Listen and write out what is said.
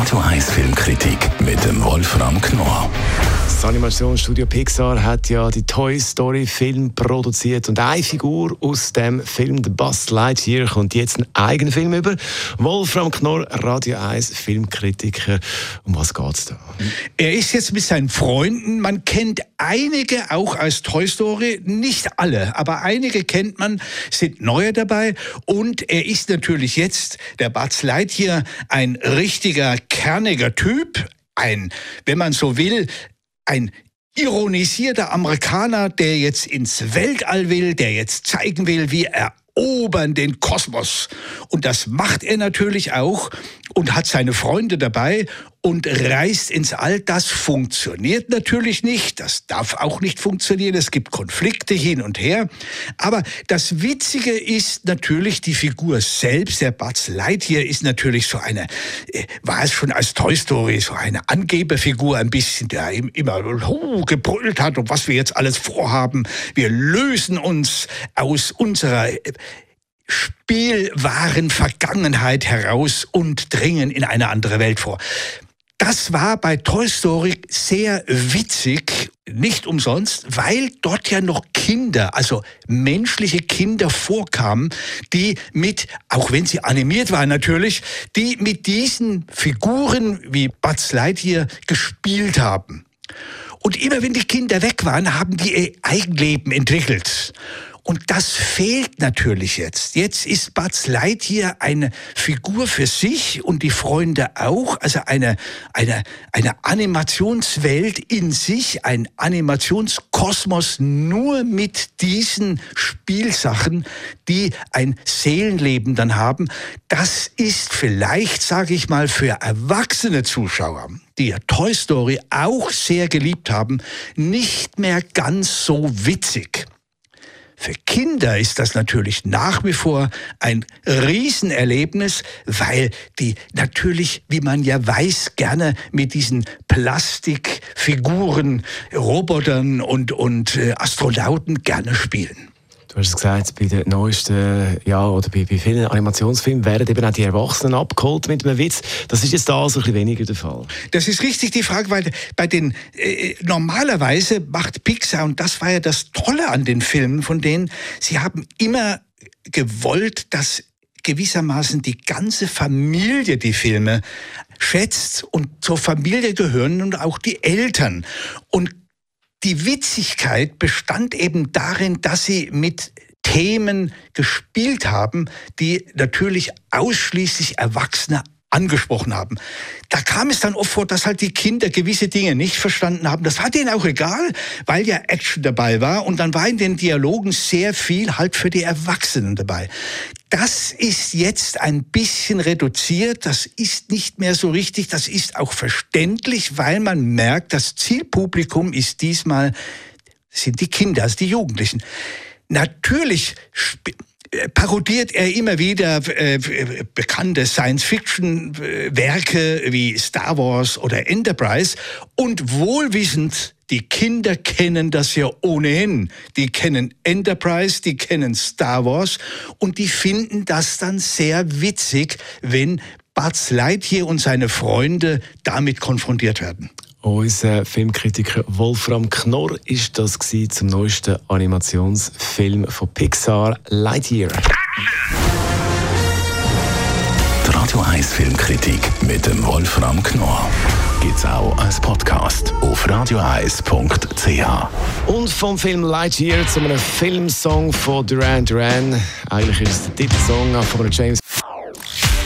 Radio 1 Filmkritik mit dem Wolfram Knorr. Das Animationsstudio Pixar hat ja die Toy Story Film produziert und eine Figur aus dem Film The Buzz Lightyear kommt jetzt einen eigenen Film über. Wolfram Knorr, Radio 1 Filmkritiker. Um was geht's da? Er ist jetzt mit seinen Freunden. Man kennt einige auch als Toy Story, nicht alle, aber einige kennt man, sind neue dabei. Und er ist natürlich jetzt der Buzz Lightyear ein richtiger kerniger Typ, ein, wenn man so will, ein ironisierter Amerikaner, der jetzt ins Weltall will, der jetzt zeigen will, wie er erobern den Kosmos. Und das macht er natürlich auch und hat seine Freunde dabei und reist ins All. Das funktioniert natürlich nicht. Das darf auch nicht funktionieren. Es gibt Konflikte hin und her. Aber das Witzige ist natürlich die Figur selbst. Der Buzz Lightyear ist natürlich so eine, äh, war es schon als Toy Story, so eine Angeberfigur ein bisschen, der immer oh, gebrüllt hat und was wir jetzt alles vorhaben. Wir lösen uns aus unserer äh, spielwahren Vergangenheit heraus und dringen in eine andere Welt vor. Das war bei Toy Story sehr witzig, nicht umsonst, weil dort ja noch Kinder, also menschliche Kinder vorkamen, die mit, auch wenn sie animiert waren natürlich, die mit diesen Figuren wie Buzz Lightyear gespielt haben. Und immer wenn die Kinder weg waren, haben die ihr Eigenleben entwickelt. Und das fehlt natürlich jetzt. Jetzt ist Buzz Lightyear eine Figur für sich und die Freunde auch, also eine, eine, eine Animationswelt in sich, ein Animationskosmos nur mit diesen Spielsachen, die ein Seelenleben dann haben. Das ist vielleicht, sage ich mal, für erwachsene Zuschauer, die ja Toy Story auch sehr geliebt haben, nicht mehr ganz so witzig. Für Kinder ist das natürlich nach wie vor ein Riesenerlebnis, weil die natürlich, wie man ja weiß, gerne mit diesen Plastikfiguren, Robotern und, und äh, Astronauten gerne spielen. Du hast gesagt, bei den neuesten, ja, oder bei, bei vielen Animationsfilmen werden eben auch die Erwachsenen abgeholt mit einem Witz. Das ist jetzt da so ein bisschen weniger der Fall. Das ist richtig die Frage, weil bei den, äh, normalerweise macht Pixar, und das war ja das Tolle an den Filmen von denen, sie haben immer gewollt, dass gewissermaßen die ganze Familie die Filme schätzt und zur Familie gehören und auch die Eltern. Und die Witzigkeit bestand eben darin, dass sie mit Themen gespielt haben, die natürlich ausschließlich Erwachsene angesprochen haben. Da kam es dann oft vor, dass halt die Kinder gewisse Dinge nicht verstanden haben. Das war denen auch egal, weil ja Action dabei war und dann war in den Dialogen sehr viel halt für die Erwachsenen dabei. Das ist jetzt ein bisschen reduziert, das ist nicht mehr so richtig, das ist auch verständlich, weil man merkt, das Zielpublikum ist diesmal, sind die Kinder, also die Jugendlichen. Natürlich parodiert er immer wieder äh, bekannte Science-Fiction-Werke wie Star Wars oder Enterprise und wohlwissend, die Kinder kennen das ja ohnehin. Die kennen Enterprise, die kennen Star Wars und die finden das dann sehr witzig, wenn Buzz Lightyear und seine Freunde damit konfrontiert werden. Unser Filmkritiker Wolfram Knorr ist das zum neuesten Animationsfilm von Pixar Lightyear. Die Radio 1 Filmkritik mit dem Wolfram Knorr gibt's auch als Podcast auf radioeis.ch. Und vom Film Lightyear zu einem Filmsong von Duran Duran. Eigentlich ist es der Titelsong von James